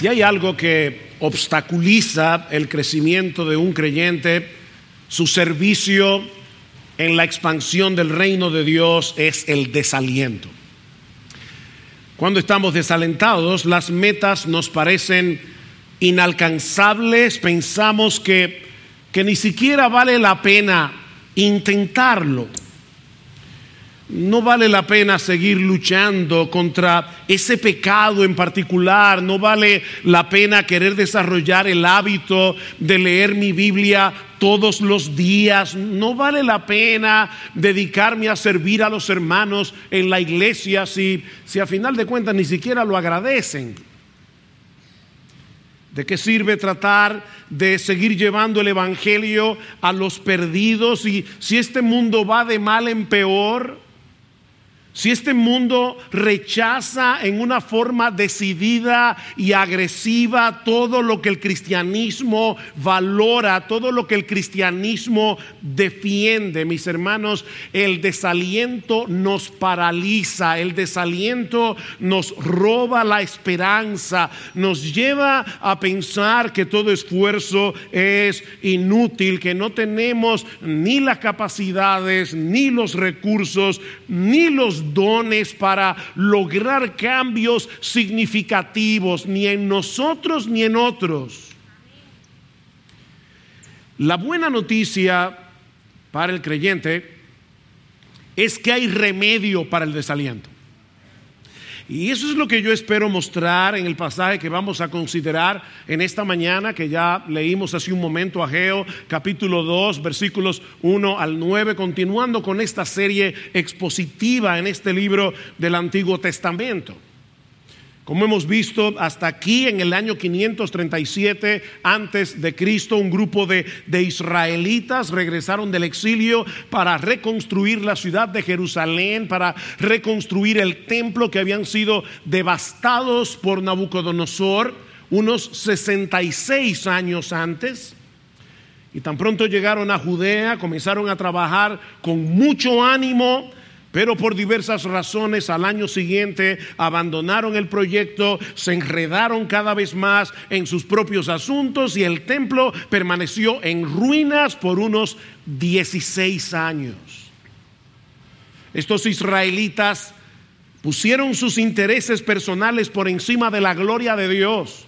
Si hay algo que obstaculiza el crecimiento de un creyente, su servicio en la expansión del reino de Dios es el desaliento. Cuando estamos desalentados, las metas nos parecen inalcanzables, pensamos que, que ni siquiera vale la pena intentarlo no vale la pena seguir luchando contra ese pecado en particular, no vale la pena querer desarrollar el hábito de leer mi Biblia todos los días, no vale la pena dedicarme a servir a los hermanos en la iglesia si, si a final de cuentas ni siquiera lo agradecen. ¿De qué sirve tratar de seguir llevando el Evangelio a los perdidos y si este mundo va de mal en peor? Si este mundo rechaza en una forma decidida y agresiva todo lo que el cristianismo valora, todo lo que el cristianismo defiende, mis hermanos, el desaliento nos paraliza, el desaliento nos roba la esperanza, nos lleva a pensar que todo esfuerzo es inútil, que no tenemos ni las capacidades, ni los recursos, ni los dones para lograr cambios significativos, ni en nosotros ni en otros. La buena noticia para el creyente es que hay remedio para el desaliento. Y eso es lo que yo espero mostrar en el pasaje que vamos a considerar en esta mañana, que ya leímos hace un momento, Ageo, capítulo 2, versículos 1 al 9, continuando con esta serie expositiva en este libro del Antiguo Testamento. Como hemos visto hasta aquí en el año 537 antes de Cristo, un grupo de, de, israelitas regresaron del exilio para reconstruir la ciudad de Jerusalén, para reconstruir el templo que habían sido devastados por Nabucodonosor unos 66 años antes. Y tan pronto llegaron a Judea, comenzaron a trabajar con mucho ánimo pero por diversas razones al año siguiente abandonaron el proyecto, se enredaron cada vez más en sus propios asuntos y el templo permaneció en ruinas por unos 16 años. Estos israelitas pusieron sus intereses personales por encima de la gloria de Dios.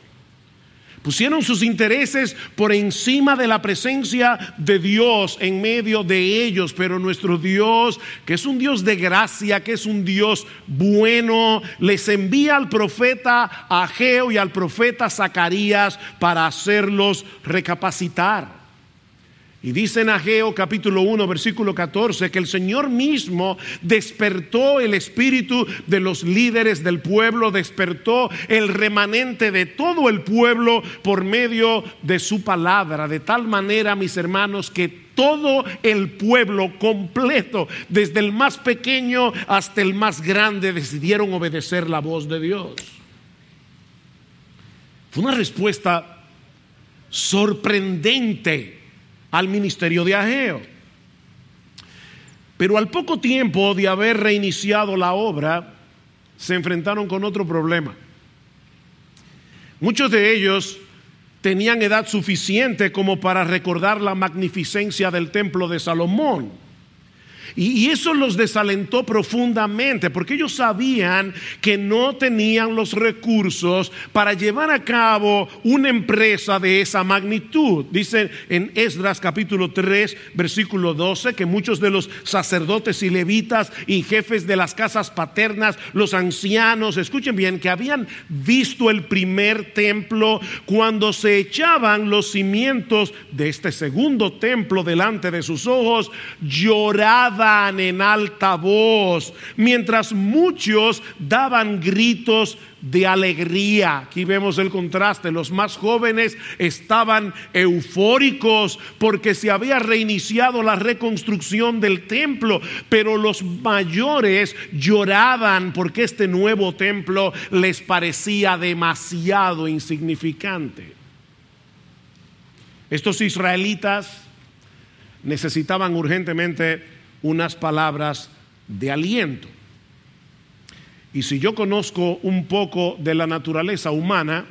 Pusieron sus intereses por encima de la presencia de Dios en medio de ellos, pero nuestro Dios, que es un Dios de gracia, que es un Dios bueno, les envía al profeta Ageo y al profeta Zacarías para hacerlos recapacitar. Y dice en Ageo capítulo 1 versículo 14 que el Señor mismo despertó el espíritu de los líderes del pueblo, despertó el remanente de todo el pueblo por medio de su palabra, de tal manera, mis hermanos, que todo el pueblo completo, desde el más pequeño hasta el más grande, decidieron obedecer la voz de Dios. Fue una respuesta sorprendente al ministerio de Ageo. Pero al poco tiempo de haber reiniciado la obra, se enfrentaron con otro problema. Muchos de ellos tenían edad suficiente como para recordar la magnificencia del templo de Salomón. Y, eso los desalentó profundamente porque ellos sabían que no tenían los recursos para llevar a cabo una empresa de esa magnitud. Dice en Esdras capítulo 3, versículo 12, que muchos de los sacerdotes y levitas y jefes de las casas paternas, los ancianos, escuchen bien, que habían visto el primer templo cuando se echaban los cimientos de este segundo templo delante de sus ojos, lloraban en alta voz, mientras muchos daban gritos de alegría. Aquí vemos el contraste. Los más jóvenes estaban eufóricos porque se había reiniciado la reconstrucción del templo, pero los mayores lloraban porque este nuevo templo les parecía demasiado insignificante. Estos israelitas necesitaban urgentemente unas palabras de aliento. Y si yo conozco un poco de la naturaleza humana,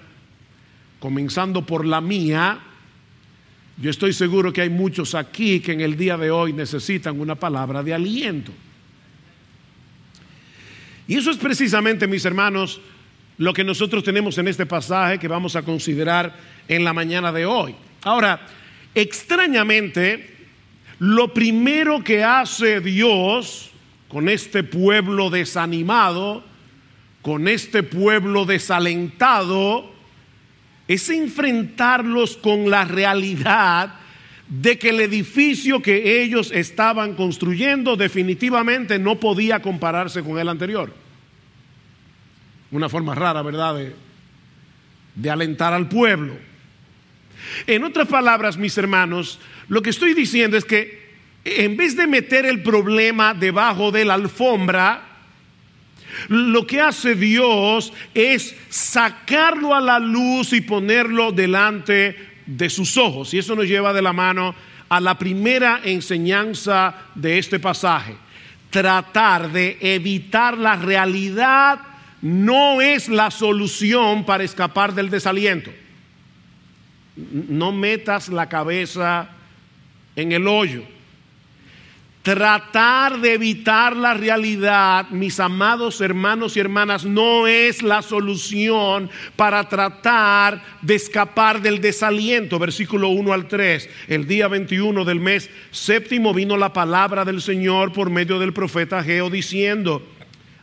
comenzando por la mía, yo estoy seguro que hay muchos aquí que en el día de hoy necesitan una palabra de aliento. Y eso es precisamente, mis hermanos, lo que nosotros tenemos en este pasaje que vamos a considerar en la mañana de hoy. Ahora, extrañamente, lo primero que hace Dios con este pueblo desanimado, con este pueblo desalentado, es enfrentarlos con la realidad de que el edificio que ellos estaban construyendo definitivamente no podía compararse con el anterior. Una forma rara, ¿verdad?, de, de alentar al pueblo. En otras palabras, mis hermanos, lo que estoy diciendo es que en vez de meter el problema debajo de la alfombra, lo que hace Dios es sacarlo a la luz y ponerlo delante de sus ojos. Y eso nos lleva de la mano a la primera enseñanza de este pasaje. Tratar de evitar la realidad no es la solución para escapar del desaliento. No metas la cabeza en el hoyo. Tratar de evitar la realidad, mis amados hermanos y hermanas, no es la solución para tratar de escapar del desaliento. Versículo 1 al 3. El día 21 del mes séptimo vino la palabra del Señor por medio del profeta Geo diciendo,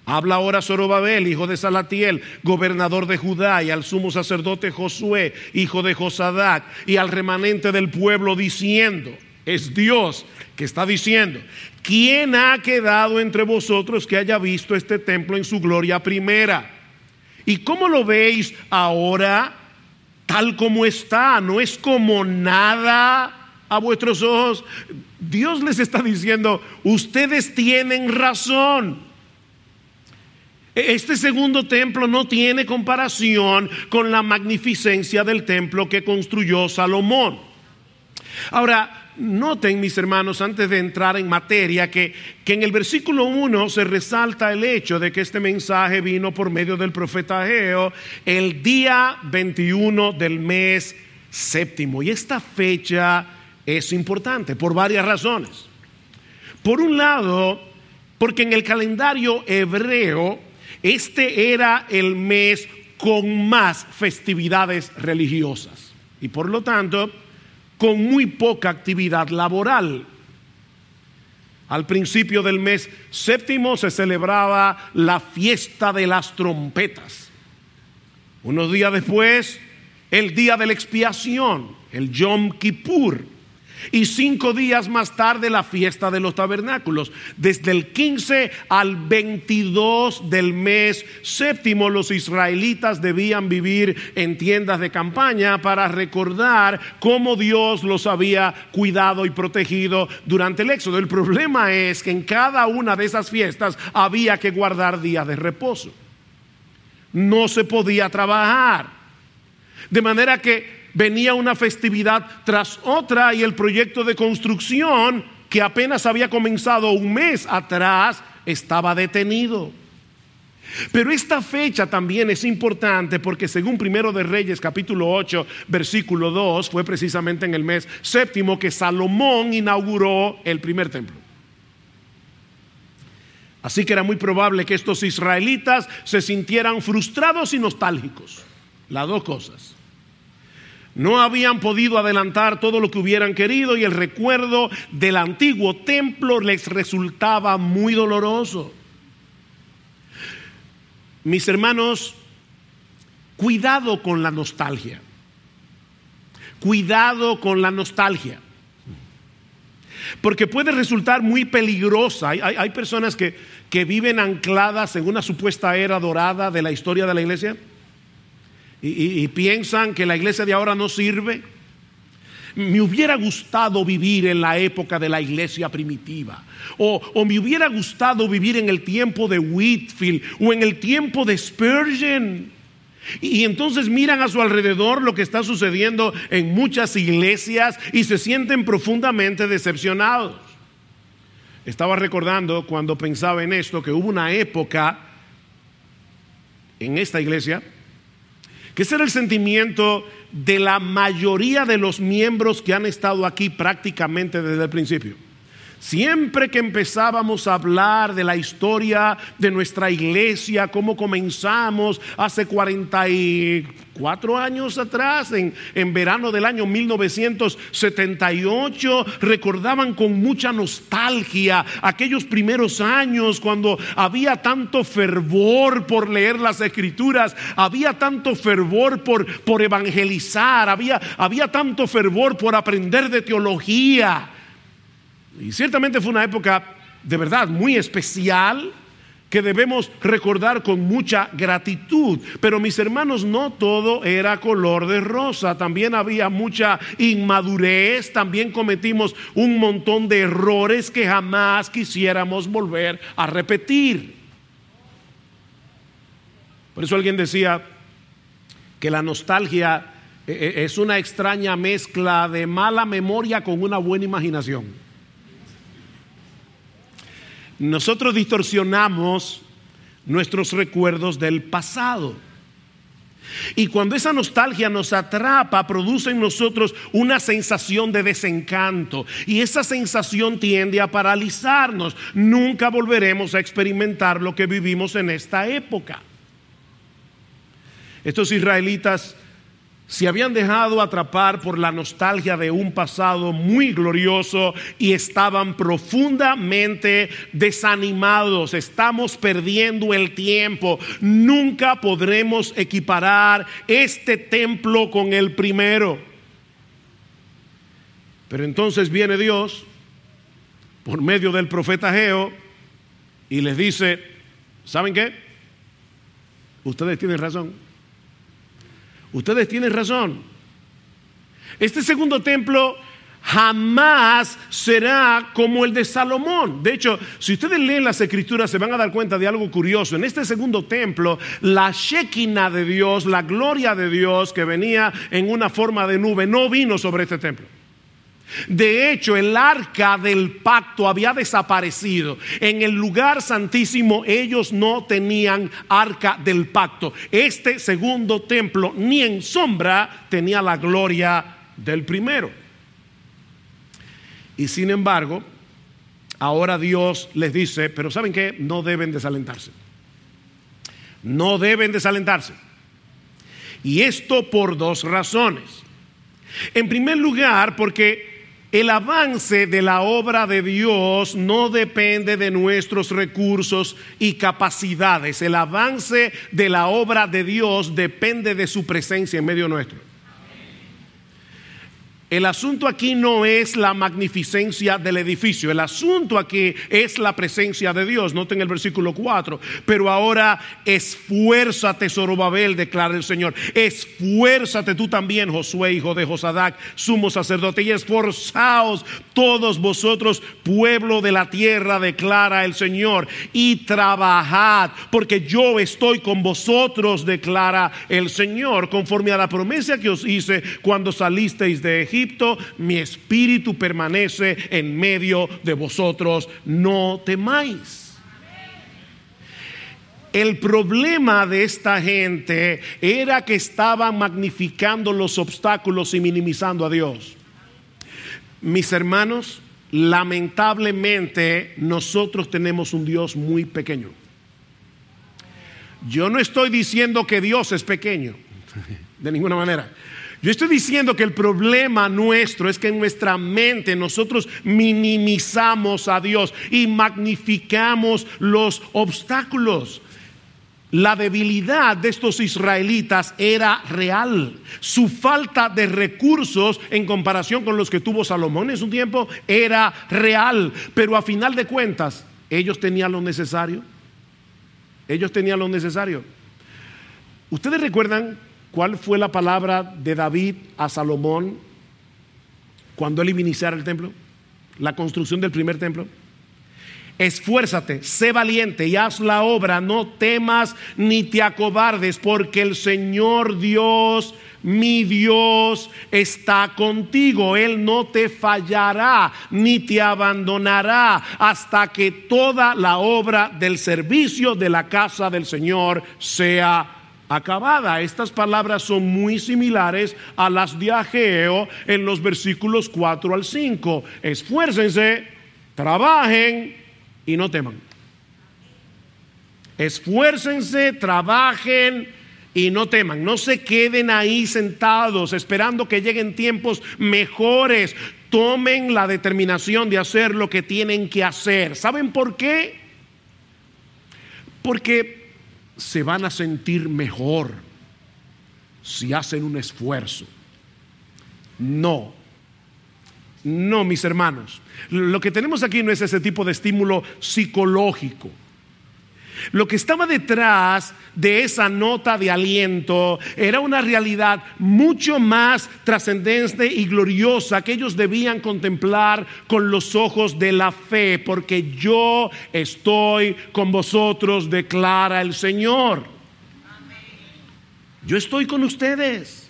Habla ahora Zorobabel, hijo de Salatiel, gobernador de Judá, y al sumo sacerdote Josué, hijo de Josadac, y al remanente del pueblo, diciendo: Es Dios que está diciendo: ¿Quién ha quedado entre vosotros que haya visto este templo en su gloria primera? ¿Y cómo lo veis ahora? Tal como está, no es como nada a vuestros ojos. Dios les está diciendo: Ustedes tienen razón. Este segundo templo no tiene comparación con la magnificencia del templo que construyó Salomón. Ahora, noten mis hermanos, antes de entrar en materia, que, que, en el versículo 1 se resalta el hecho de que este mensaje vino por medio del profeta Geo el día 21 del mes séptimo. Y esta fecha es importante por varias razones. Por un lado, porque en el calendario hebreo este era el mes con más festividades religiosas y por lo tanto con muy poca actividad laboral. Al principio del mes séptimo se celebraba la fiesta de las trompetas. Unos días después, el día de la expiación, el Yom Kippur y cinco días más tarde la fiesta de los tabernáculos. Desde el 15 al 22 del mes séptimo los israelitas debían vivir en tiendas de campaña para recordar cómo Dios los había cuidado y protegido durante el éxodo. El problema es que en cada una de esas fiestas había que guardar días de reposo. No se podía trabajar. De manera que venía una festividad tras otra y el proyecto de construcción que apenas había comenzado un mes atrás estaba detenido. Pero esta fecha también es importante porque según Primero de Reyes capítulo 8 versículo 2 fue precisamente en el mes séptimo que Salomón inauguró el primer templo. Así que era muy probable que estos israelitas se sintieran frustrados y nostálgicos. Las dos cosas. No habían podido adelantar todo lo que hubieran querido y el recuerdo del antiguo templo les resultaba muy doloroso. Mis hermanos, cuidado con la nostalgia. Cuidado con la nostalgia. Porque puede resultar muy peligrosa. Hay, personas que, que viven ancladas en una supuesta era dorada de la historia de la iglesia y, piensan que la iglesia de ahora no sirve. Me hubiera gustado vivir en la época de la iglesia primitiva. O, o, me hubiera gustado vivir en el tiempo de Whitfield o en el tiempo de Spurgeon. Y entonces miran a su alrededor lo que está sucediendo en muchas iglesias y se sienten profundamente decepcionados. Estaba recordando cuando pensaba en esto que hubo una época en esta iglesia que ese era el sentimiento de la mayoría de los miembros que han estado aquí prácticamente desde el principio. Siempre que empezábamos a hablar de la historia de nuestra iglesia, cómo comenzamos hace 44 años atrás, en, en, verano del año 1978, recordaban con mucha nostalgia aquellos primeros años cuando había tanto fervor por leer las escrituras, había tanto fervor por, por evangelizar, había, había tanto fervor por aprender de teología. Y ciertamente fue una época de verdad muy especial que debemos recordar con mucha gratitud. Pero mis hermanos, no todo era color de rosa, también había mucha inmadurez, también cometimos un montón de errores que jamás quisiéramos volver a repetir. Por eso alguien decía que la nostalgia eh, eh, es una extraña mezcla de mala memoria con una buena imaginación. Nosotros distorsionamos nuestros recuerdos del pasado. Y cuando esa nostalgia nos atrapa, produce en nosotros una sensación de desencanto. Y esa sensación tiende a paralizarnos. Nunca volveremos a experimentar lo que vivimos en esta época. Estos israelitas se habían dejado atrapar por la nostalgia de un pasado muy glorioso y estaban profundamente desanimados. Estamos perdiendo el tiempo. Nunca podremos equiparar este templo con el primero. Pero entonces viene Dios por medio del profeta Geo y les dice, ¿saben qué? Ustedes tienen razón. Ustedes tienen razón. Este segundo templo jamás será como el de Salomón. De hecho, si ustedes leen las escrituras se van a dar cuenta de algo curioso. En este segundo templo, la Shekinah de Dios, la gloria de Dios que venía en una forma de nube, no vino sobre este templo. De hecho, el arca del pacto había desaparecido. En el lugar santísimo ellos no tenían arca del pacto. Este segundo templo ni en sombra tenía la gloria del primero. Y sin embargo, ahora Dios les dice, pero ¿saben qué? No deben desalentarse. No deben desalentarse. Y esto por dos razones. En primer lugar, porque el avance de la obra de Dios no depende de nuestros recursos y capacidades. El avance de la obra de Dios depende de su presencia en medio nuestro. El asunto aquí no es la magnificencia del edificio, el asunto aquí es la presencia de Dios. Noten el versículo 4. Pero ahora esfuérzate, Zorobabel, declara el Señor. Esfuérzate tú también, Josué, hijo de Josadac, sumo sacerdote, y esforzaos todos vosotros, pueblo de la tierra, declara el Señor, y trabajad, porque yo estoy con vosotros, declara el Señor, conforme a la promesa que os hice cuando salisteis de Egipto mi espíritu permanece en medio de vosotros, no temáis. El problema de esta gente era que estaban magnificando los obstáculos y minimizando a Dios. Mis hermanos, lamentablemente nosotros tenemos un Dios muy pequeño. Yo no estoy diciendo que Dios es pequeño, de ninguna manera. Yo estoy diciendo que el problema nuestro es que en nuestra mente nosotros minimizamos a Dios y magnificamos los obstáculos. La debilidad de estos israelitas era real. Su falta de recursos en comparación con los que tuvo Salomón en su tiempo era real. Pero a final de cuentas, ellos tenían lo necesario. Ellos tenían lo necesario. ¿Ustedes recuerdan ¿Cuál fue la palabra de David a Salomón cuando él iba a iniciar el templo? La construcción del primer templo. Esfuérzate, sé valiente y haz la obra, no temas ni te acobardes, porque el Señor Dios, mi Dios, está contigo. Él no te fallará ni te abandonará hasta que toda la obra del servicio de la casa del Señor sea acabada. Estas palabras son muy similares a las de Ageo en los versículos 4 al 5. Esfuércense, trabajen y no teman. Esfuércense, trabajen y no teman. No se queden ahí sentados esperando que lleguen tiempos mejores. Tomen la determinación de hacer lo que tienen que hacer. ¿Saben por qué? Porque se van a sentir mejor si hacen un esfuerzo. No, no, mis hermanos. Lo que tenemos aquí no es ese tipo de estímulo psicológico. Lo que estaba detrás de esa nota de aliento era una realidad mucho más trascendente y gloriosa que ellos debían contemplar con los ojos de la fe, porque yo estoy con vosotros, declara el Señor. Yo estoy con ustedes.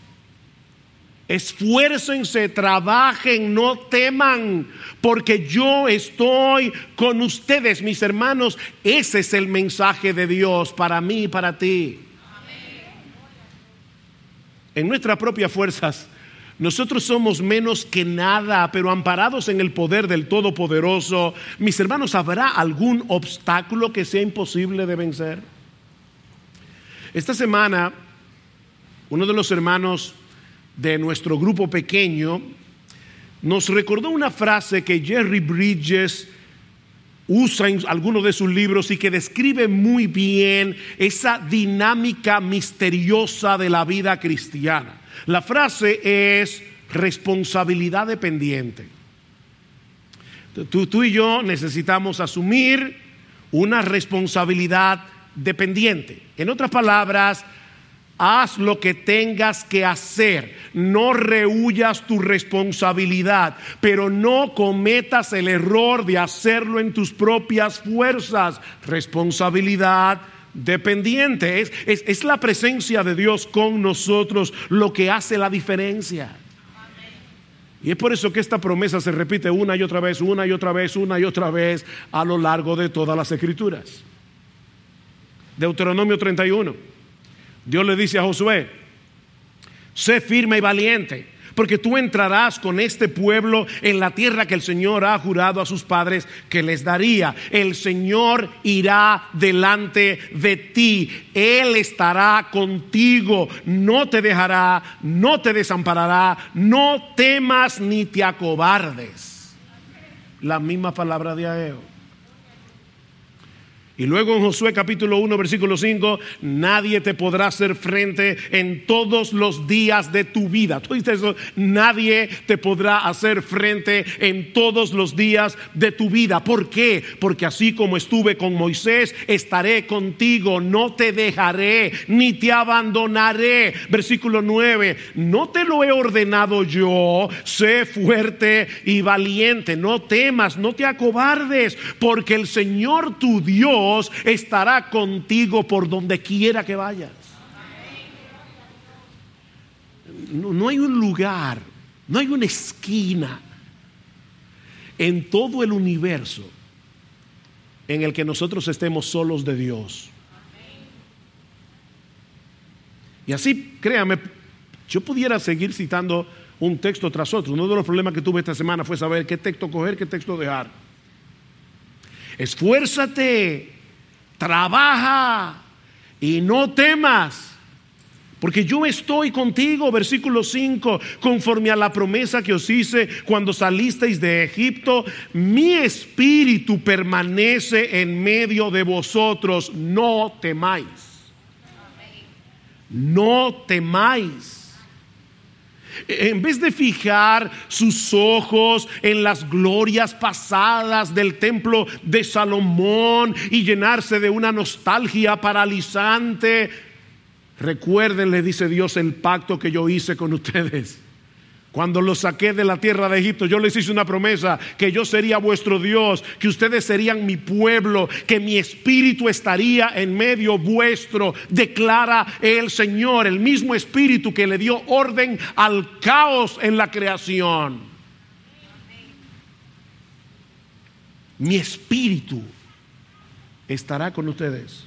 Esfuércense, trabajen, no teman, porque yo estoy con ustedes, mis hermanos. Ese es el mensaje de Dios para mí y para ti. En nuestras propias fuerzas, nosotros somos menos que nada, pero amparados en el poder del Todopoderoso. Mis hermanos, ¿habrá algún obstáculo que sea imposible de vencer? Esta semana, uno de los hermanos de nuestro grupo pequeño, nos recordó una frase que Jerry Bridges usa en algunos de sus libros y que describe muy bien esa dinámica misteriosa de la vida cristiana. La frase es responsabilidad dependiente. Tú, y yo necesitamos asumir una responsabilidad dependiente. En otras palabras, Haz lo que tengas que hacer. No rehuyas tu responsabilidad, pero no cometas el error de hacerlo en tus propias fuerzas. Responsabilidad dependiente. Es, es, la presencia de Dios con nosotros lo que hace la diferencia. Y es por eso que esta promesa se repite una y otra vez, una y otra vez, una y otra vez a lo largo de todas las escrituras. Deuteronomio 31. Dios le dice a Josué, sé firme y valiente, porque tú entrarás con este pueblo en la tierra que el Señor ha jurado a sus padres que les daría. El Señor irá delante de ti, Él estará contigo, no te dejará, no te desamparará, no temas ni te acobardes. La misma palabra de Aeo. Y luego en Josué capítulo 1, versículo 5, nadie te podrá hacer frente en todos los días de tu vida. ¿Tú dices eso? Nadie te podrá hacer frente en todos los días de tu vida. ¿Por qué? Porque así como estuve con Moisés, estaré contigo, no te dejaré, ni te abandonaré. Versículo 9, no te lo he ordenado yo, sé fuerte y valiente, no temas, no te acobardes, porque el Señor tu Dios estará contigo por donde quiera que vayas. No, no hay un lugar, no hay una esquina en todo el universo en el que nosotros estemos solos de Dios. Y así, créame, yo pudiera seguir citando un texto tras otro. Uno de los problemas que tuve esta semana fue saber qué texto coger, qué texto dejar. Esfuérzate trabaja y no temas. Porque yo estoy contigo, versículo 5, conforme a la promesa que os hice cuando salisteis de Egipto, mi espíritu permanece en medio de vosotros, no temáis. No temáis. En vez de fijar sus ojos en las glorias pasadas del templo de Salomón y llenarse de una nostalgia paralizante, recuerden, le dice Dios, el pacto que yo hice con ustedes cuando los saqué de la tierra de Egipto, yo les hice una promesa que yo sería vuestro Dios, que ustedes serían mi pueblo, que mi espíritu estaría en medio vuestro, declara el Señor, el mismo espíritu que le dio orden al caos en la creación. Mi espíritu estará con ustedes.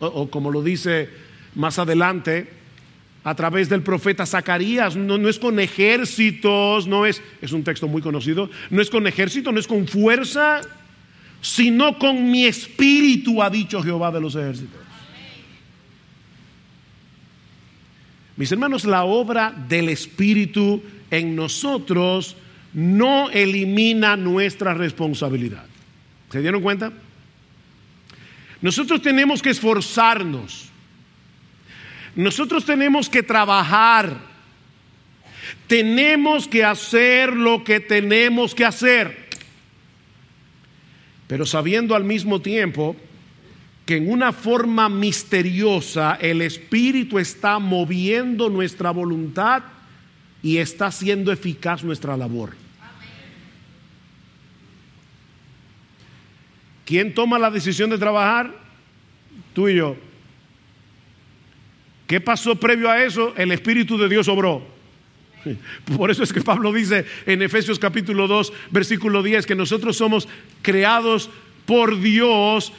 O, como lo dice más adelante a través del profeta Zacarías. No, es con ejércitos, no es, es un texto muy conocido, no es con ejército, no es con fuerza, sino con mi espíritu, ha dicho Jehová de los ejércitos. Mis hermanos, la obra del espíritu en nosotros no elimina nuestra responsabilidad. ¿Se dieron cuenta? Nosotros tenemos que esforzarnos. Nosotros tenemos que trabajar. Tenemos que hacer lo que tenemos que hacer. Pero sabiendo al mismo tiempo que en una forma misteriosa el Espíritu está moviendo nuestra voluntad y está haciendo eficaz nuestra labor. ¿Quién toma la decisión de trabajar? Tú y yo. ¿Qué pasó previo a eso? El Espíritu de Dios obró. Por eso es que Pablo dice en Efesios capítulo 2, versículo 10, que nosotros somos creados por Dios,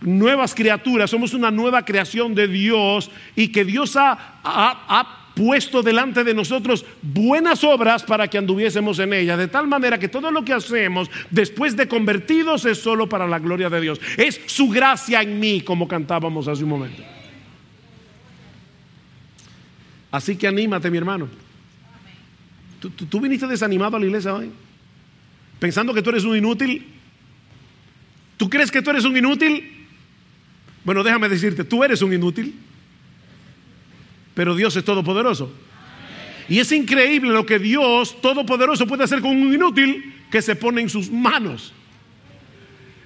nuevas criaturas, somos una nueva creación de Dios y que Dios ha, ha, ha puesto delante de nosotros buenas obras para que anduviésemos en ellas, de tal manera que todo lo que hacemos después de convertidos es solo para la gloria de Dios. Es su gracia en mí, como cantábamos hace un momento. Así que anímate, mi hermano. ¿Tú, tú, tú viniste desanimado a la iglesia hoy? Pensando que tú eres un inútil. ¿Tú crees que tú eres un inútil? Bueno, déjame decirte, tú eres un inútil pero Dios es todopoderoso. Y es increíble lo que Dios todopoderoso puede hacer con un inútil que se pone en sus manos.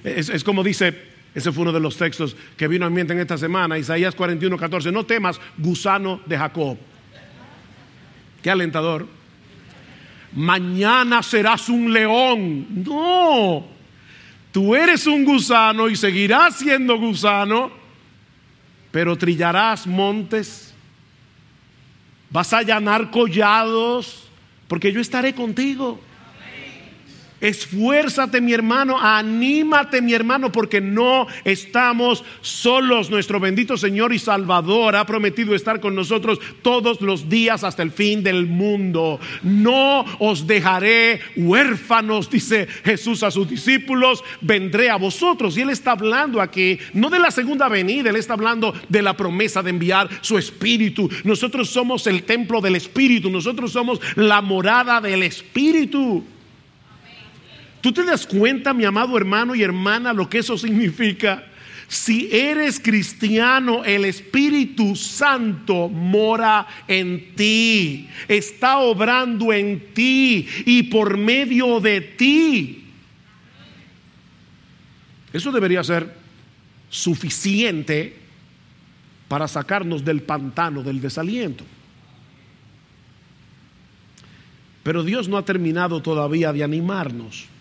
Es, es, como dice, ese fue uno de los textos que vino a mente en esta semana, Isaías 41, 14, no temas, gusano de Jacob. Qué alentador. Mañana serás un león. No, tú eres un gusano y seguirás siendo gusano, pero trillarás montes vas a allanar collados, porque yo estaré contigo. Esfuérzate mi hermano, anímate mi hermano, porque no estamos solos. Nuestro bendito Señor y Salvador ha prometido estar con nosotros todos los días hasta el fin del mundo. No os dejaré huérfanos, dice Jesús a sus discípulos, vendré a vosotros. Y Él está hablando aquí, no de la segunda venida, Él está hablando de la promesa de enviar su Espíritu. Nosotros somos el templo del Espíritu, nosotros somos la morada del Espíritu. ¿Tú te das cuenta, mi amado hermano y hermana, lo que eso significa? Si eres cristiano, el Espíritu Santo mora en ti, está obrando en ti y por medio de ti. Eso debería ser suficiente para sacarnos del pantano del desaliento. Pero Dios no ha terminado todavía de animarnos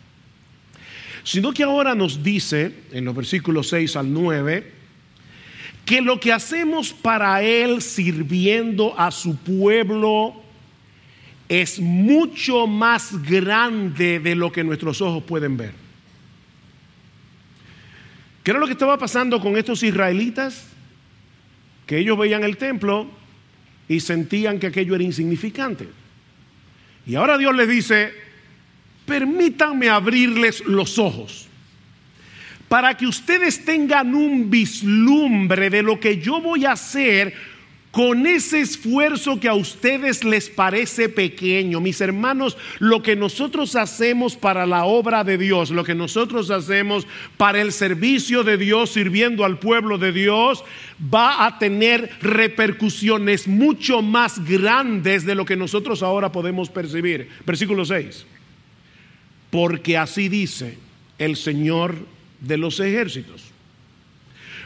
sino que ahora nos dice, en los versículos 6 al 9, que lo que hacemos para Él sirviendo a su pueblo es mucho más grande de lo que nuestros ojos pueden ver. ¿Qué era lo que estaba pasando con estos israelitas? Que ellos veían el templo y sentían que aquello era insignificante. Y ahora Dios les dice, permítanme abrirles los ojos para que ustedes tengan un vislumbre de lo que yo voy a hacer con ese esfuerzo que a ustedes les parece pequeño. Mis hermanos, lo que nosotros hacemos para la obra de Dios, lo que nosotros hacemos para el servicio de Dios, sirviendo al pueblo de Dios, va a tener repercusiones mucho más grandes de lo que nosotros ahora podemos percibir. Versículo 6 porque así dice el Señor de los ejércitos.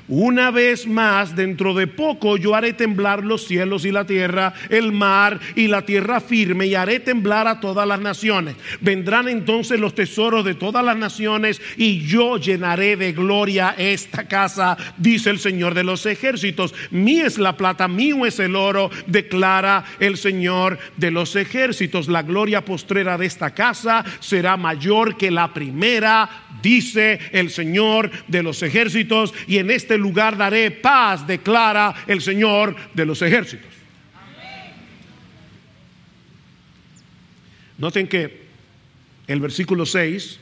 Una vez más, dentro de poco, yo haré temblar los cielos y la tierra, el mar y la tierra firme, y haré temblar a todas las naciones. Vendrán entonces los tesoros de todas las naciones, y yo llenaré de gloria esta casa, dice el Señor de los ejércitos. Mí es la plata, mío es el oro, declara el Señor de los ejércitos. La gloria postrera de esta casa será mayor que la primera, dice el Señor de los ejércitos, y en este este lugar daré paz, declara el Señor de los ejércitos. Noten que el versículo 6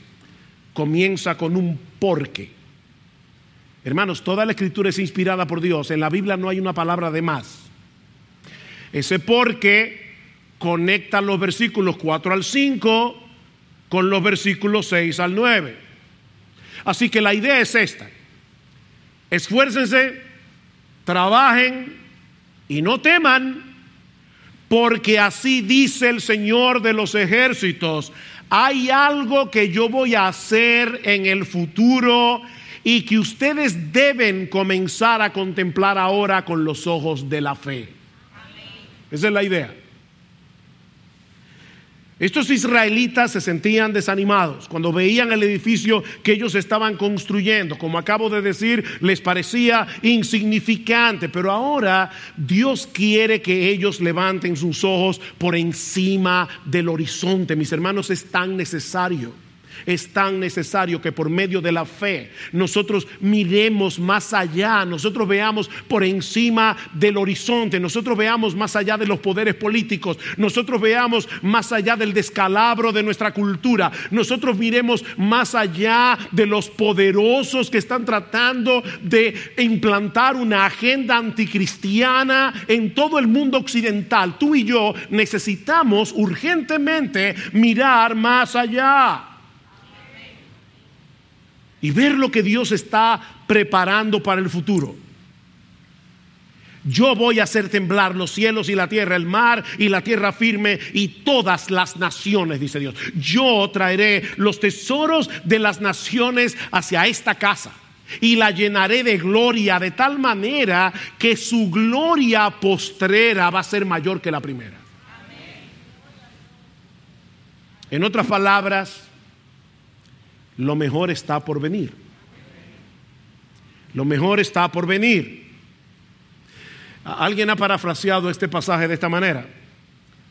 comienza con un porque. Hermanos, toda la escritura es inspirada por Dios. En la Biblia no hay una palabra de más. Ese porque conecta los versículos 4 al 5 con los versículos 6 al 9. Así que la idea es esta. Esfuércense, trabajen y no teman, porque así dice el Señor de los ejércitos. Hay algo que yo voy a hacer en el futuro y que ustedes deben comenzar a contemplar ahora con los ojos de la fe. Esa es la idea. Estos israelitas se sentían desanimados cuando veían el edificio que ellos estaban construyendo. Como acabo de decir, les parecía insignificante, pero ahora Dios quiere que ellos levanten sus ojos por encima del horizonte. Mis hermanos, es tan necesario es tan necesario que por medio de la fe nosotros miremos más allá, nosotros veamos por encima del horizonte, nosotros veamos más allá de los poderes políticos, nosotros veamos más allá del descalabro de nuestra cultura, nosotros miremos más allá de los poderosos que están tratando de implantar una agenda anticristiana en todo el mundo occidental. Tú y yo necesitamos urgentemente mirar más allá y ver lo que Dios está preparando para el futuro. Yo voy a hacer temblar los cielos y la tierra, el mar y la tierra firme y todas las naciones, dice Dios. Yo traeré los tesoros de las naciones hacia esta casa y la llenaré de gloria de tal manera que su gloria postrera va a ser mayor que la primera. En otras palabras, lo mejor está por venir. Lo mejor está por venir. Alguien ha parafraseado este pasaje de esta manera.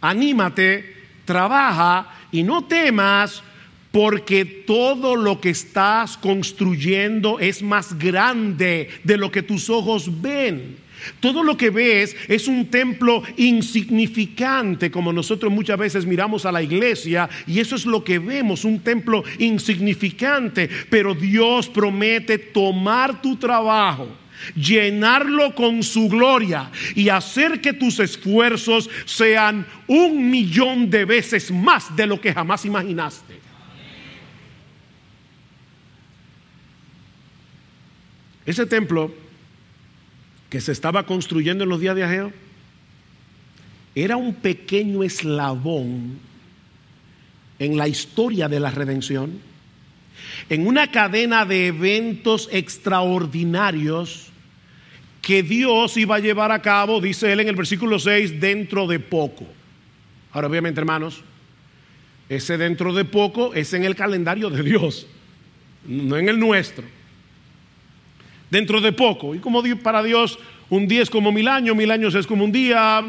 Anímate, trabaja y no temas porque todo lo que estás construyendo es más grande de lo que tus ojos ven. Todo lo que ves es un templo insignificante, como nosotros muchas veces miramos a la iglesia, y eso es lo que vemos, un templo insignificante, pero Dios promete tomar tu trabajo llenarlo con su gloria y hacer que tus esfuerzos sean un millón de veces más de lo que jamás imaginaste. Ese templo que se estaba construyendo en los días de Ageo era un pequeño eslabón en la historia de la redención, en una cadena de eventos extraordinarios que Dios iba a llevar a cabo, dice él en el versículo 6, dentro de poco. Ahora, obviamente, hermanos, ese dentro de poco es en el calendario de Dios, no en el nuestro dentro de poco. Y como para Dios un día es como mil años, mil años es como un día,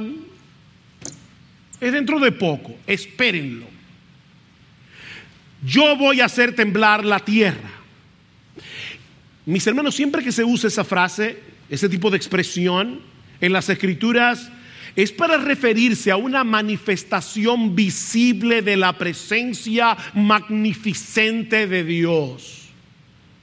es dentro de poco, espérenlo. Yo voy a hacer temblar la tierra. Mis hermanos, siempre que se usa esa frase, ese tipo de expresión en las escrituras, es para referirse a una manifestación visible de la presencia magnificente de Dios.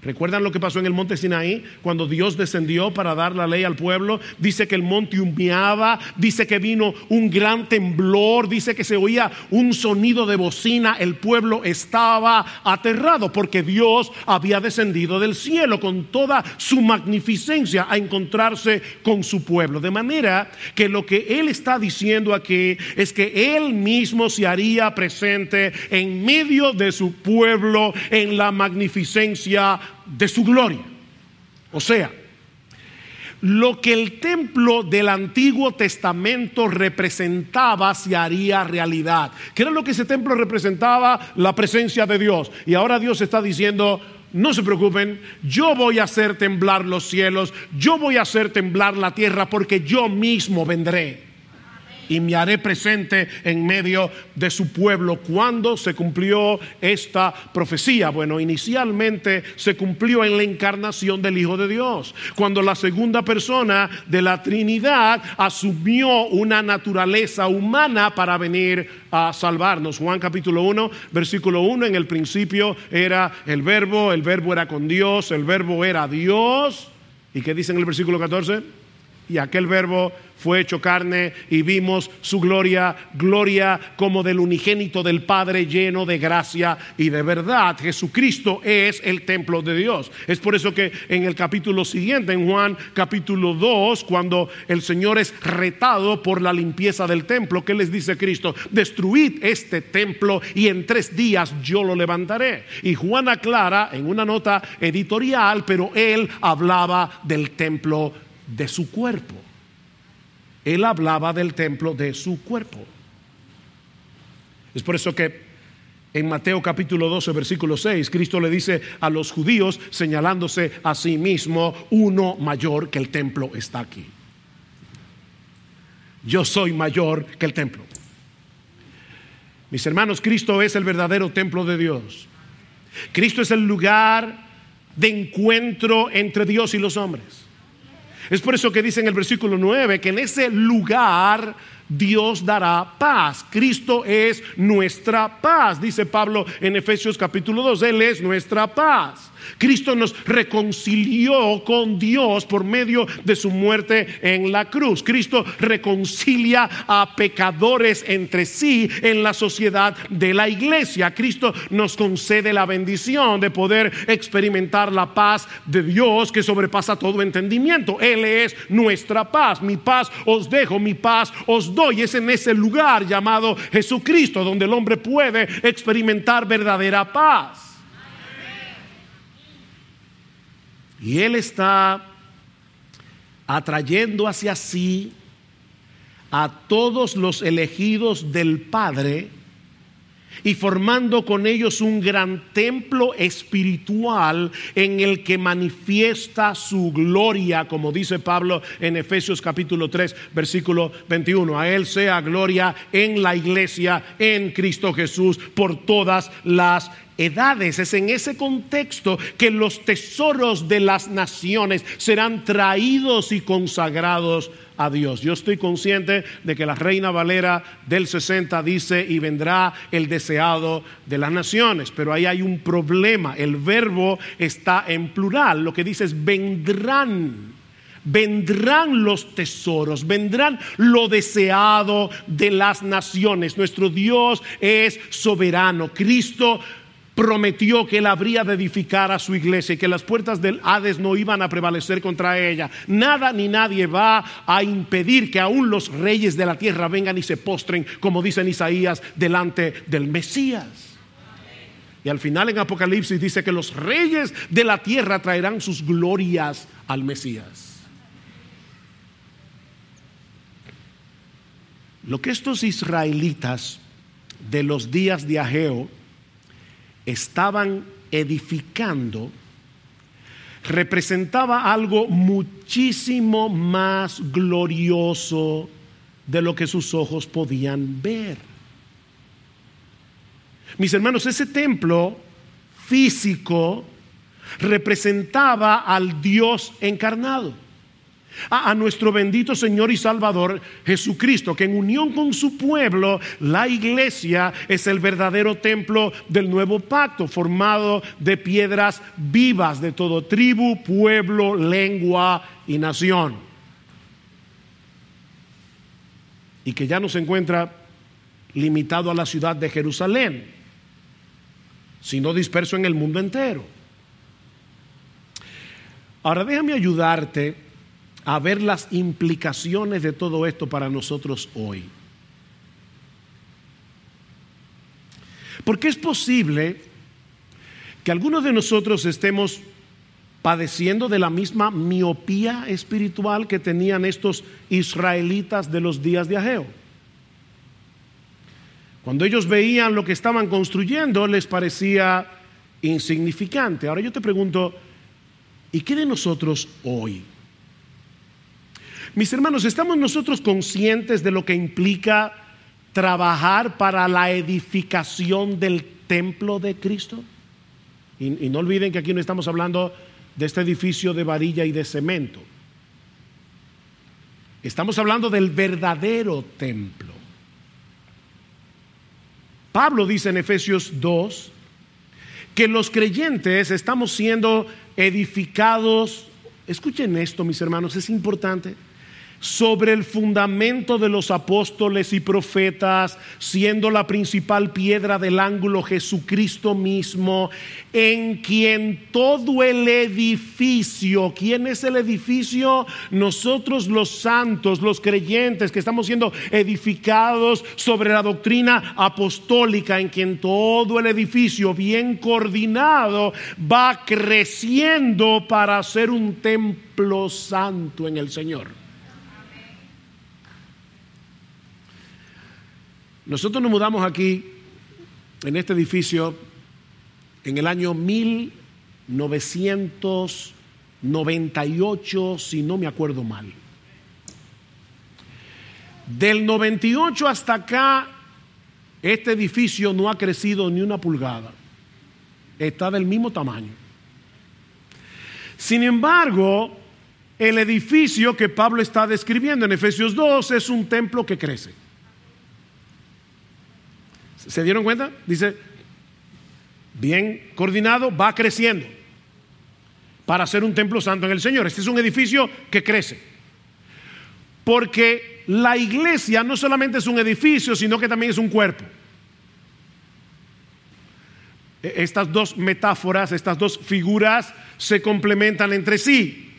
¿Recuerdan lo que pasó en el monte Sinaí? Cuando Dios descendió para dar la ley al pueblo. Dice que el monte humeaba, dice que vino un gran temblor, dice que se oía un sonido de bocina. El pueblo estaba aterrado porque Dios había descendido del cielo con toda su magnificencia a encontrarse con su pueblo. De manera que lo que Él está diciendo aquí es que Él mismo se haría presente en medio de su pueblo en la magnificencia de su gloria. O sea, lo que el templo del Antiguo Testamento representaba se haría realidad. ¿Qué era lo que ese templo representaba? La presencia de Dios. Y ahora Dios está diciendo, no se preocupen, yo voy a hacer temblar los cielos, yo voy a hacer temblar la tierra porque yo mismo vendré y me haré presente en medio de su pueblo. ¿Cuándo se cumplió esta profecía? Bueno, inicialmente se cumplió en la encarnación del Hijo de Dios, cuando la segunda persona de la Trinidad asumió una naturaleza humana para venir a salvarnos. Juan capítulo 1, versículo 1, en el principio era el verbo, el verbo era con Dios, el verbo era Dios. ¿Y qué dice en el versículo 14? Y aquel verbo fue hecho carne y vimos su gloria, gloria como del unigénito del Padre lleno de gracia y de verdad. Jesucristo es el templo de Dios. Es por eso que en el capítulo siguiente, en Juan capítulo 2, cuando el Señor es retado por la limpieza del templo, ¿qué les dice Cristo? Destruid este templo y en tres días yo lo levantaré. Y Juan aclara en una nota editorial, pero él hablaba del templo de su cuerpo. Él hablaba del templo de su cuerpo. Es por eso que en Mateo capítulo 12, versículo 6, Cristo le dice a los judíos, señalándose a sí mismo, uno mayor que el templo está aquí. Yo soy mayor que el templo. Mis hermanos, Cristo es el verdadero templo de Dios. Cristo es el lugar de encuentro entre Dios y los hombres. Es por eso que dice en el versículo 9 que en ese lugar Dios dará paz. Cristo es nuestra paz, dice Pablo en Efesios capítulo 2. Él es nuestra paz. Cristo nos reconcilió con Dios por medio de su muerte en la cruz. Cristo reconcilia a pecadores entre sí en la sociedad de la iglesia. Cristo nos concede la bendición de poder experimentar la paz de Dios que sobrepasa todo entendimiento. Él es nuestra paz. Mi paz os dejo, mi paz os doy. Es en ese lugar llamado Jesucristo donde el hombre puede experimentar verdadera paz. Y Él está atrayendo hacia sí a todos los elegidos del Padre y formando con ellos un gran templo espiritual en el que manifiesta su gloria, como dice Pablo en Efesios capítulo 3, versículo 21. A Él sea gloria en la iglesia, en Cristo Jesús, por todas las edades. Es en ese contexto que los tesoros de las naciones serán traídos y consagrados a Dios. Yo estoy consciente de que la Reina Valera del 60 dice, y vendrá el deseado de las naciones, pero ahí hay un problema. El verbo está en plural. Lo que dice es vendrán vendrán los tesoros, vendrán lo deseado de las naciones. Nuestro Dios es soberano. Cristo prometió que él habría de edificar a su iglesia y que las puertas del Hades no iban a prevalecer contra ella. Nada ni nadie va a impedir que aún los reyes de la tierra vengan y se postren, como dice en Isaías, delante del Mesías. Y al final en Apocalipsis dice que los reyes de la tierra traerán sus glorias al Mesías. Lo que estos israelitas de los días de Ageo estaban edificando representaba algo muchísimo más glorioso de lo que sus ojos podían ver. Mis hermanos, ese templo físico representaba al Dios encarnado a, nuestro bendito Señor y Salvador Jesucristo, que en unión con su pueblo, la iglesia es el verdadero templo del nuevo pacto, formado de piedras vivas de todo tribu, pueblo, lengua y nación. Y que ya no se encuentra limitado a la ciudad de Jerusalén, sino disperso en el mundo entero. Ahora déjame ayudarte a ver las implicaciones de todo esto para nosotros hoy. Porque es posible que algunos de nosotros estemos padeciendo de la misma miopía espiritual que tenían estos israelitas de los días de Ageo. Cuando ellos veían lo que estaban construyendo les parecía insignificante. Ahora yo te pregunto, ¿y qué de nosotros hoy? Mis hermanos, ¿estamos nosotros conscientes de lo que implica trabajar para la edificación del templo de Cristo? Y, no olviden que aquí no estamos hablando de este edificio de varilla y de cemento. Estamos hablando del verdadero templo. Pablo dice en Efesios 2 que los creyentes estamos siendo edificados, escuchen esto mis hermanos, es importante, sobre el fundamento de los apóstoles y profetas, siendo la principal piedra del ángulo Jesucristo mismo, en quien todo el edificio, ¿quién es el edificio? Nosotros los santos, los creyentes que estamos siendo edificados sobre la doctrina apostólica, en quien todo el edificio bien coordinado va creciendo para ser un templo santo en el Señor. Nosotros nos mudamos aquí, en este edificio, en el año 1998, si no me acuerdo mal. Del 98 hasta acá, este edificio no ha crecido ni una pulgada. Está del mismo tamaño. Sin embargo, el edificio que Pablo está describiendo en Efesios 2 es un templo que crece. ¿Se dieron cuenta? Dice, bien coordinado, va creciendo para ser un templo santo en el Señor. Este es un edificio que crece. Porque la iglesia no solamente es un edificio, sino que también es un cuerpo. E, estas dos metáforas, estas dos figuras se complementan entre sí.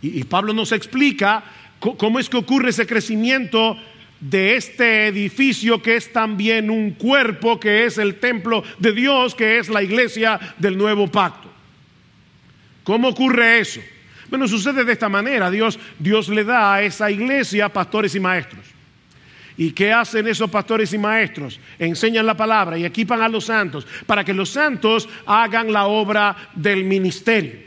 Y, Pablo nos explica cómo es que ocurre ese crecimiento de este edificio que es también un cuerpo, que es el templo de Dios, que es la iglesia del nuevo pacto. ¿Cómo ocurre eso? Bueno, sucede de esta manera. Dios, Dios le da a esa iglesia pastores y maestros. ¿Y qué hacen esos pastores y maestros? Enseñan la palabra y equipan a los santos para que los santos hagan la obra del ministerio.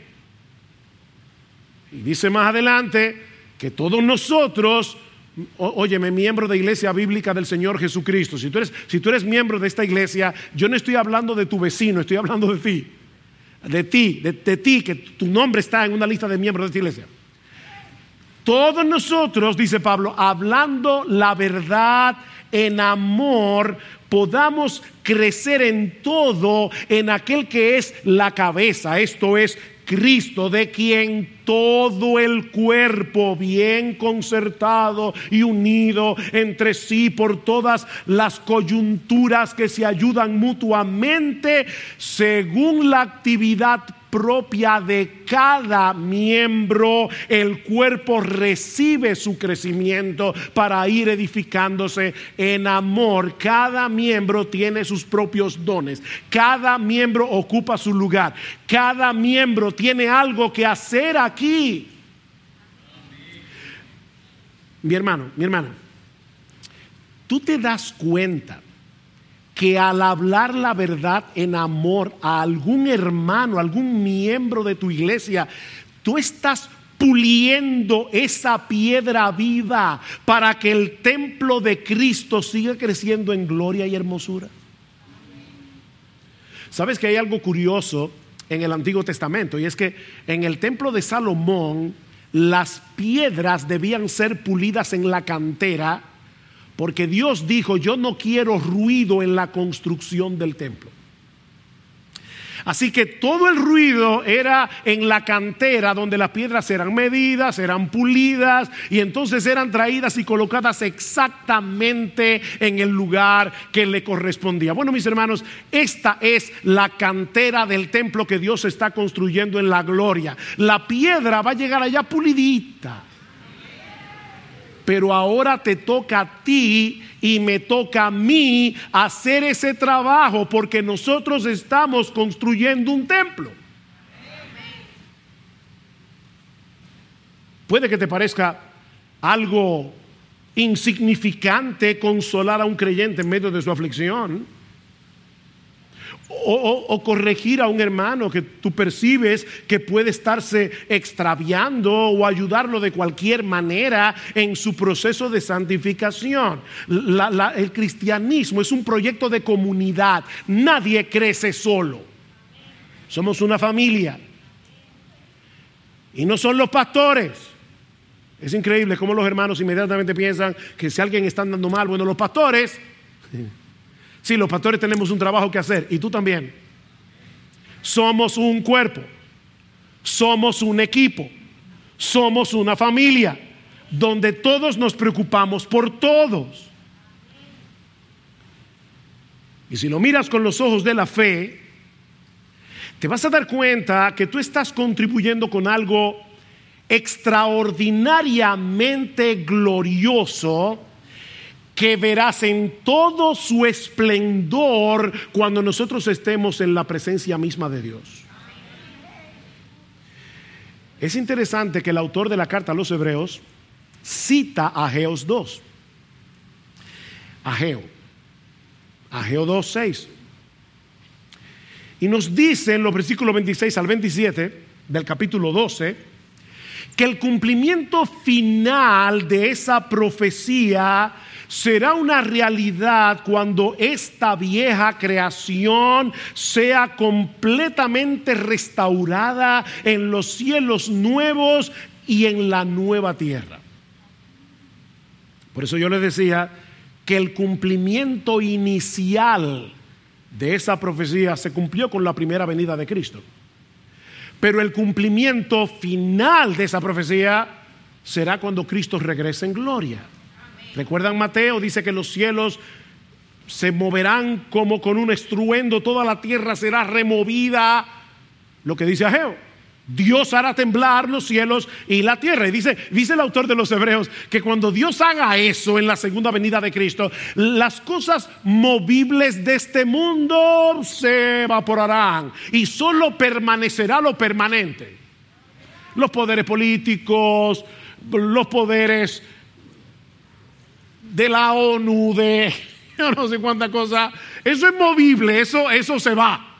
Y dice más adelante que todos nosotros Óyeme, miembro de iglesia bíblica del Señor Jesucristo, si tú, eres, si tú eres miembro de esta iglesia, yo no estoy hablando de tu vecino, estoy hablando de ti. De ti, de, de ti, que tu nombre está en una lista de miembros de esta iglesia. Todos nosotros, dice Pablo, hablando la verdad en amor, podamos crecer en todo en aquel que es la cabeza, esto es Cristo, de quien todo el cuerpo bien concertado y unido entre sí por todas las coyunturas que se ayudan mutuamente según la actividad propia de cada miembro, el cuerpo recibe su crecimiento para ir edificándose en amor. Cada miembro tiene sus propios dones, cada miembro ocupa su lugar, cada miembro tiene algo que hacer. Mi hermano, mi hermana, tú te das cuenta que al hablar la verdad en amor a algún hermano, algún miembro de tu iglesia, tú estás puliendo esa piedra viva para que el templo de Cristo siga creciendo en gloria y hermosura. Sabes que hay algo curioso en el Antiguo Testamento y es que en el templo de Salomón las piedras debían ser pulidas en la cantera porque Dios dijo, yo no quiero ruido en la construcción del templo. Así que todo el ruido era en la cantera donde las piedras eran medidas, eran pulidas y entonces eran traídas y colocadas exactamente en el lugar que le correspondía. Bueno, mis hermanos, esta es la cantera del templo que Dios está construyendo en la gloria. La piedra va a llegar allá pulidita pero ahora te toca a ti y me toca a mí hacer ese trabajo porque nosotros estamos construyendo un templo. Puede que te parezca algo insignificante consolar a un creyente en medio de su aflicción. O, corregir a un hermano que tú percibes que puede estarse extraviando o ayudarlo de cualquier manera en su proceso de santificación. el cristianismo es un proyecto de comunidad. Nadie crece solo. Somos una familia. Y no son los pastores. Es increíble cómo los hermanos inmediatamente piensan que si alguien está andando mal, bueno, los pastores Sí, los pastores tenemos un trabajo que hacer y tú también. Somos un cuerpo, somos un equipo, somos una familia donde todos nos preocupamos por todos. Y si lo miras con los ojos de la fe, te vas a dar cuenta que tú estás contribuyendo con algo extraordinariamente glorioso que verás en todo su esplendor cuando nosotros estemos en la presencia misma de Dios. Es interesante que el autor de la carta a los hebreos cita a Geos 2. Ageo. Ageo 2, 6. Y nos dice en los versículos 26 al 27 del capítulo 12 que el cumplimiento final de esa profecía será una realidad cuando esta vieja creación sea completamente restaurada en los cielos nuevos y en la nueva tierra. Por eso yo les decía que el cumplimiento inicial de esa profecía se cumplió con la primera venida de Cristo. Pero el cumplimiento final de esa profecía será cuando Cristo regrese en gloria. ¿Recuerdan Mateo? Dice que los cielos se moverán como con un estruendo, toda la tierra será removida. Lo que dice Ageo. Dios hará temblar los cielos y la tierra. Y dice, dice el autor de los Hebreos que cuando Dios haga eso en la segunda venida de Cristo, las cosas movibles de este mundo se evaporarán y solo permanecerá lo permanente. Los poderes políticos, los poderes de la ONU, de no sé cuánta cosa. Eso es movible, eso, eso se va.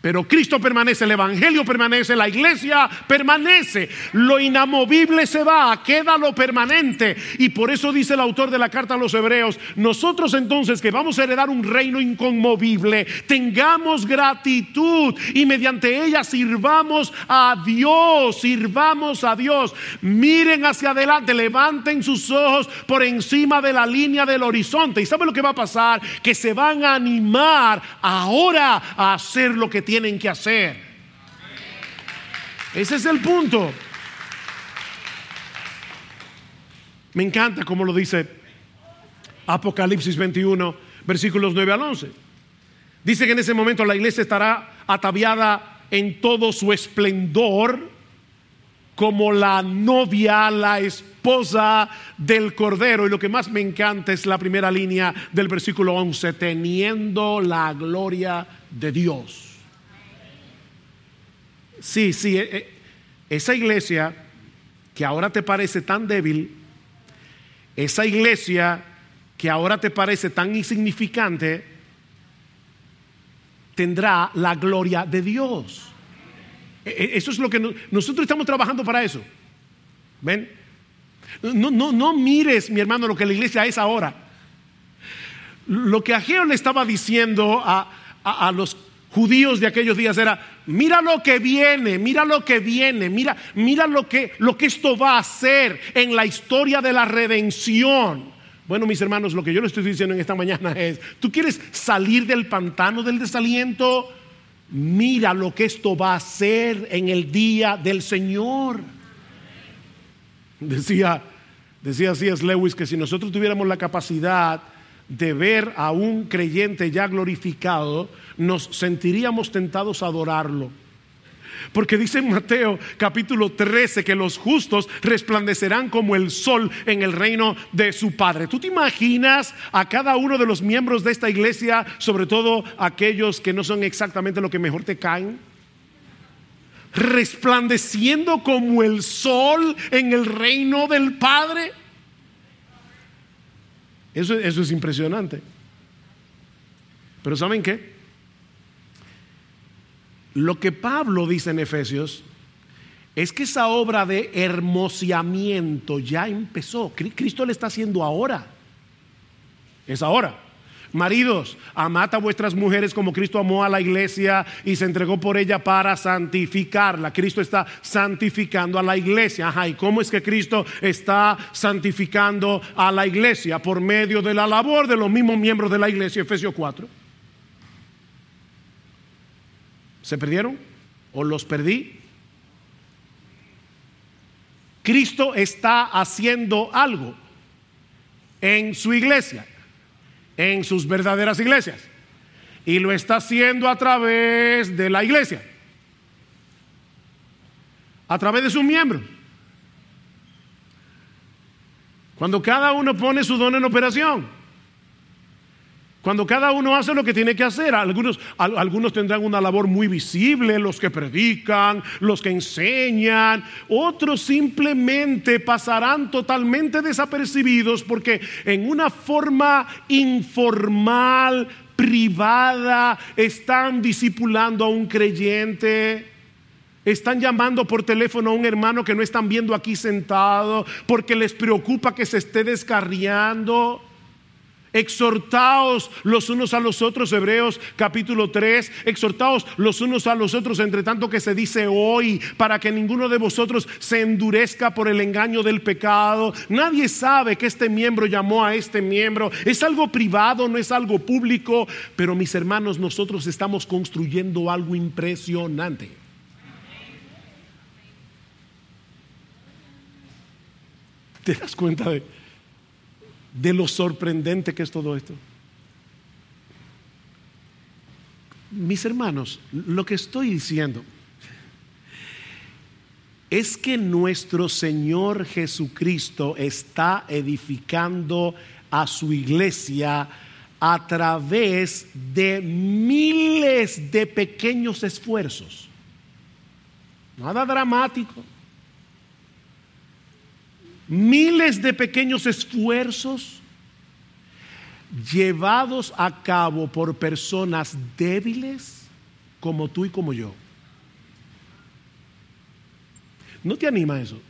Pero Cristo permanece, el Evangelio permanece, la iglesia permanece. Lo inamovible se va, queda lo permanente. Y por eso dice el autor de la carta a los hebreos, nosotros entonces que vamos a heredar un reino inconmovible, tengamos gratitud y mediante ella sirvamos a Dios, sirvamos a Dios. Miren hacia adelante, levanten sus ojos por encima de la línea del horizonte. ¿Y saben lo que va a pasar? Que se van a animar ahora a hacer lo que tienen que hacer. Ese es el punto. Me encanta como lo dice Apocalipsis 21, versículos 9 al 11. Dice que en ese momento la iglesia estará ataviada en todo su esplendor como la novia, la esposa del Cordero. Y lo que más me encanta es la primera línea del versículo 11, teniendo la gloria de Dios. Sí, sí, eh, eh, esa iglesia que ahora te parece tan débil, esa iglesia que ahora te parece tan insignificante, tendrá la gloria de Dios. E, e, eso es lo que nosotros estamos trabajando para eso. ¿Ven? No, no, no mires, mi hermano, lo que la iglesia es ahora. Lo que Ageo le estaba diciendo a, a, a los judíos de aquellos días era, mira lo que viene, mira lo que viene, mira, mira lo que, lo que esto va a hacer en la historia de la redención. Bueno, mis hermanos, lo que yo le estoy diciendo en esta mañana es, ¿tú quieres salir del pantano del desaliento? Mira lo que esto va a hacer en el día del Señor. Decía, decía C.S. Lewis que si nosotros tuviéramos la capacidad de ver a un creyente ya glorificado, nos sentiríamos tentados a adorarlo. Porque dice en Mateo capítulo 13 que los justos resplandecerán como el sol en el reino de su Padre. ¿Tú te imaginas a cada uno de los miembros de esta iglesia, sobre todo aquellos que no son exactamente lo que mejor te caen? Resplandeciendo como el sol en el reino del Padre. Eso, eso es impresionante. Pero ¿saben qué? Lo que Pablo dice en Efesios es que esa obra de hermoseamiento ya empezó. Cristo le está haciendo ahora. Es ahora. Maridos, amad a vuestras mujeres como Cristo amó a la iglesia y se entregó por ella para santificarla. Cristo está santificando a la iglesia. Ajá, ¿y cómo es que Cristo está santificando a la iglesia? Por medio de la labor de los mismos miembros de la iglesia, Efesios 4. ¿Se perdieron? ¿O los perdí? Cristo está haciendo algo en su iglesia en sus verdaderas iglesias. Y lo está haciendo a través de la iglesia. A través de sus miembros. Cuando cada uno pone su don en operación. Cuando cada uno hace lo que tiene que hacer, algunos, algunos tendrán una labor muy visible, los que predican, los que enseñan, otros simplemente pasarán totalmente desapercibidos porque en una forma informal, privada, están discipulando a un creyente. Están llamando por teléfono a un hermano que no están viendo aquí sentado porque les preocupa que se esté descarriando exhortaos los unos a los otros, Hebreos capítulo 3, exhortaos los unos a los otros, entre tanto que se dice hoy, para que ninguno de vosotros se endurezca por el engaño del pecado. Nadie sabe que este miembro llamó a este miembro. Es algo privado, no es algo público, pero mis hermanos, nosotros estamos construyendo algo impresionante. ¿Te das cuenta de de lo sorprendente que es todo esto. Mis hermanos, lo que estoy diciendo es que nuestro Señor Jesucristo está edificando a su iglesia a través de miles de pequeños esfuerzos. Nada dramático miles de pequeños esfuerzos llevados a cabo por personas débiles como tú y como yo. ¿No te anima eso?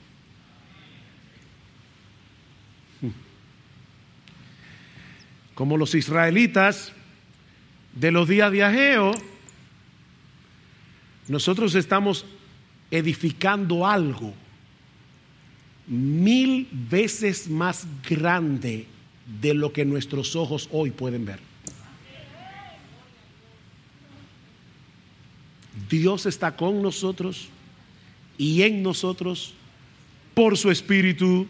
Como los israelitas de los días de Ageo, nosotros estamos edificando algo mil veces más grande de lo que nuestros ojos hoy pueden ver. Dios está con nosotros y en nosotros por su espíritu,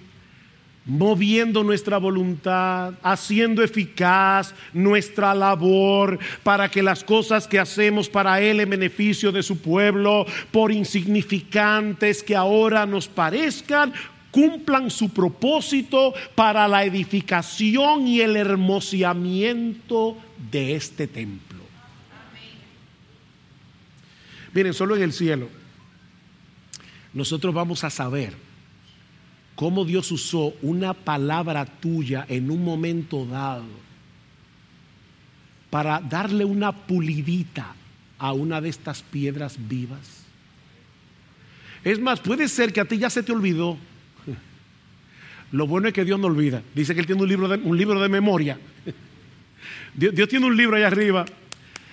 moviendo nuestra voluntad, haciendo eficaz nuestra labor para que las cosas que hacemos para Él en beneficio de su pueblo, por insignificantes que ahora nos parezcan, cumplan su propósito para la edificación y el hermoseamiento de este templo. Miren, solo en el cielo nosotros vamos a saber cómo Dios usó una palabra tuya en un momento dado para darle una pulidita a una de estas piedras vivas. Es más, puede ser que a ti ya se te olvidó lo bueno es que Dios no olvida. Dice que Él tiene un libro de, un libro de memoria. Dios, tiene un libro allá arriba.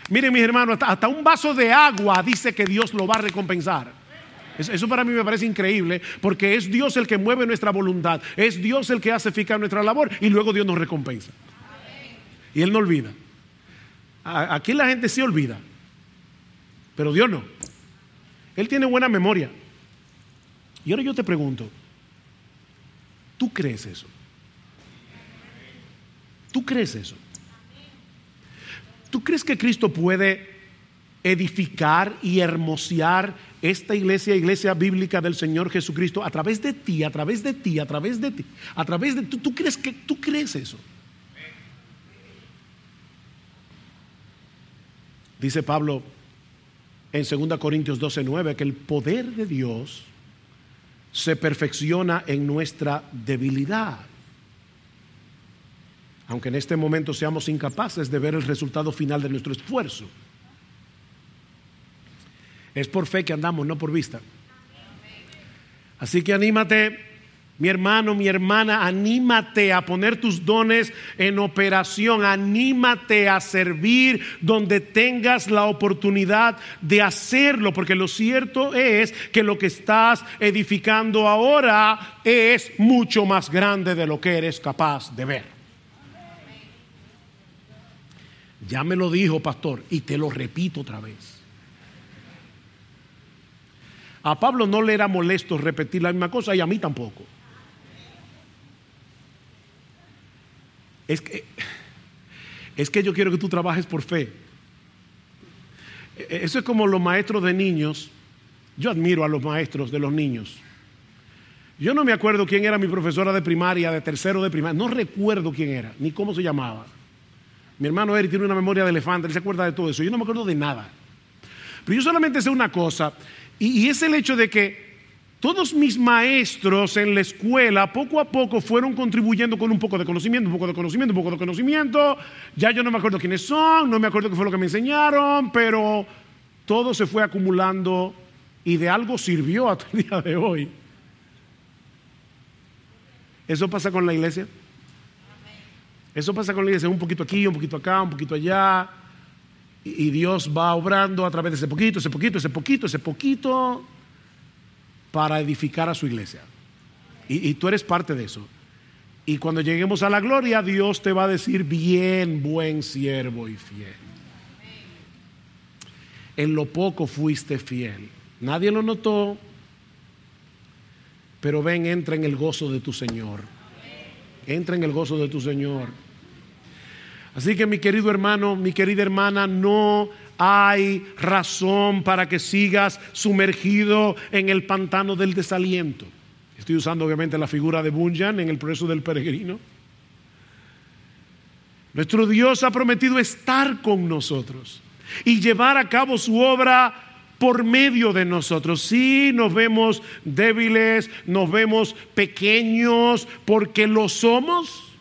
Miren mis hermanos, hasta, un vaso de agua dice que Dios lo va a recompensar. Eso para mí me parece increíble porque es Dios el que mueve nuestra voluntad, es Dios el que hace eficaz nuestra labor y luego Dios nos recompensa. Y Él no olvida. Aquí la gente sí olvida, pero Dios no. Él tiene buena memoria. Y ahora yo te pregunto, ¿Tú crees eso? ¿Tú crees eso? ¿Tú crees que Cristo puede edificar y hermosear esta iglesia, iglesia bíblica del Señor Jesucristo a través de ti, a través de ti, a través de ti, a través de tú, tú crees que tú crees eso? Dice Pablo en 2 Corintios 12:9 que el poder de Dios se perfecciona en nuestra debilidad. Aunque en este momento seamos incapaces de ver el resultado final de nuestro esfuerzo. Es por fe que andamos, no por vista. Así que anímate mi hermano, mi hermana, anímate a poner tus dones en operación, anímate a servir donde tengas la oportunidad de hacerlo, porque lo cierto es que lo que estás edificando ahora es mucho más grande de lo que eres capaz de ver. Ya me lo dijo, pastor, y te lo repito otra vez. A Pablo no le era molesto repetir la misma cosa y a mí tampoco. Es que, es que yo quiero que tú trabajes por fe. E, eso es como los maestros de niños. Yo admiro a los maestros de los niños. Yo no me acuerdo quién era mi profesora de primaria, de tercero de primaria. No recuerdo quién era, ni cómo se llamaba. Mi hermano Eric tiene una memoria de elefante, él se acuerda de todo eso. Yo no me acuerdo de nada. Pero yo solamente sé una cosa, y, y es el hecho de que todos mis maestros en la escuela poco a poco fueron contribuyendo con un poco de conocimiento, un poco de conocimiento, un poco de conocimiento. Ya yo no me acuerdo quiénes son, no me acuerdo qué fue lo que me enseñaron, pero todo se fue acumulando y de algo sirvió hasta el día de hoy. Eso pasa con la iglesia. Eso pasa con la iglesia, un poquito aquí, un poquito acá, un poquito allá. Y Dios va obrando a través de ese poquito, ese poquito, ese poquito, ese poquito para edificar a su iglesia. Y, tú eres parte de eso. Y cuando lleguemos a la gloria, Dios te va a decir, bien, buen siervo y fiel. En lo poco fuiste fiel. Nadie lo notó, pero ven, entra en el gozo de tu Señor. Entra en el gozo de tu Señor. Así que mi querido hermano, mi querida hermana, no hay razón para que sigas sumergido en el pantano del desaliento. Estoy usando obviamente la figura de Bunyan en el proceso del peregrino. Nuestro Dios ha prometido estar con nosotros y llevar a cabo su obra por medio de nosotros. Sí, nos vemos débiles, nos vemos pequeños porque lo somos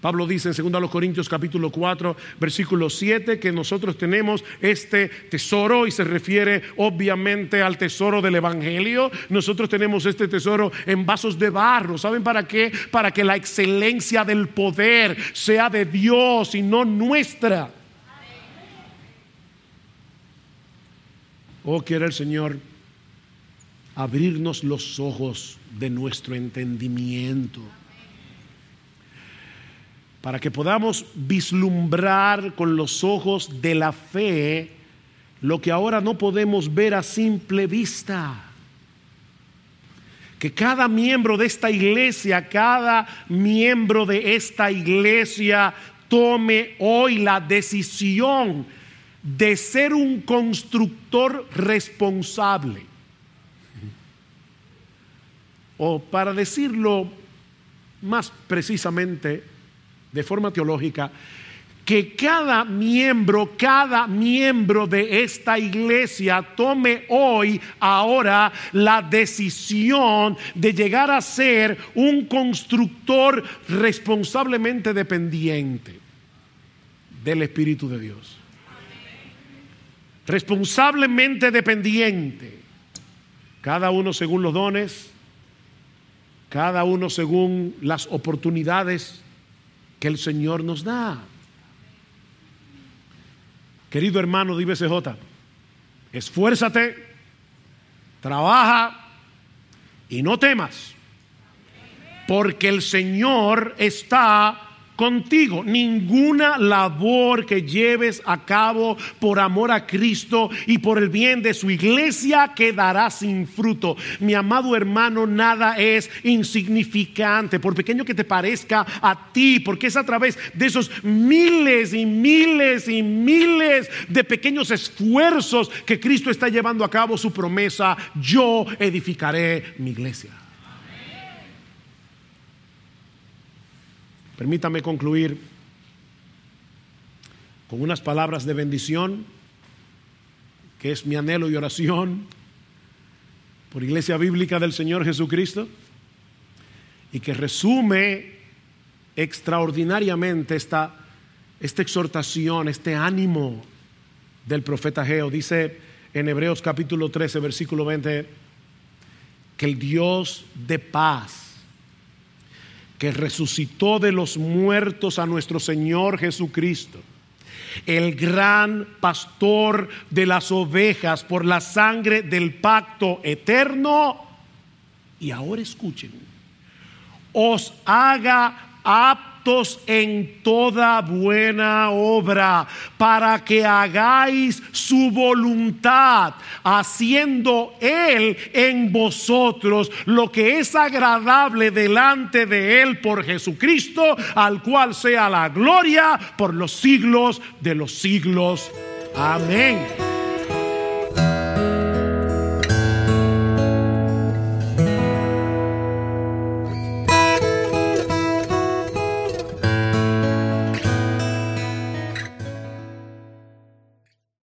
Pablo dice en 2 Corintios capítulo 4, versículo 7, que nosotros tenemos este tesoro y se refiere obviamente al tesoro del Evangelio. Nosotros tenemos este tesoro en vasos de barro. ¿Saben para qué? Para que la excelencia del poder sea de Dios y no nuestra. Oh, quiere el Señor abrirnos los ojos de nuestro entendimiento para que podamos vislumbrar con los ojos de la fe lo que ahora no podemos ver a simple vista. Que cada miembro de esta iglesia, cada miembro de esta iglesia tome hoy la decisión de ser un constructor responsable. O para decirlo más precisamente, de forma teológica, que cada miembro, cada miembro de esta iglesia tome hoy, ahora, la decisión de llegar a ser un constructor responsablemente dependiente del Espíritu de Dios. Responsablemente dependiente. Cada uno según los dones, cada uno según las oportunidades que el Señor nos da. Querido hermano de IBCJ, esfuérzate, trabaja y no temas, porque el Señor está contigo. Ninguna labor que lleves a cabo por amor a Cristo y por el bien de su iglesia quedará sin fruto. Mi amado hermano, nada es insignificante, por pequeño que te parezca a ti, porque es a través de esos miles y miles y miles de pequeños esfuerzos que Cristo está llevando a cabo su promesa, yo edificaré mi iglesia. Permítame concluir con unas palabras de bendición, que es mi anhelo y oración por Iglesia Bíblica del Señor Jesucristo, y que resume extraordinariamente esta, esta exhortación, este ánimo del profeta Geo. Dice en Hebreos capítulo 13, versículo 20, que el Dios de paz, que resucitó de los muertos a nuestro Señor Jesucristo, el gran pastor de las ovejas por la sangre del pacto eterno, y ahora escuchen, os haga en toda buena obra, para que hagáis su voluntad, haciendo Él en vosotros lo que es agradable delante de Él por Jesucristo, al cual sea la gloria por los siglos de los siglos. Amén.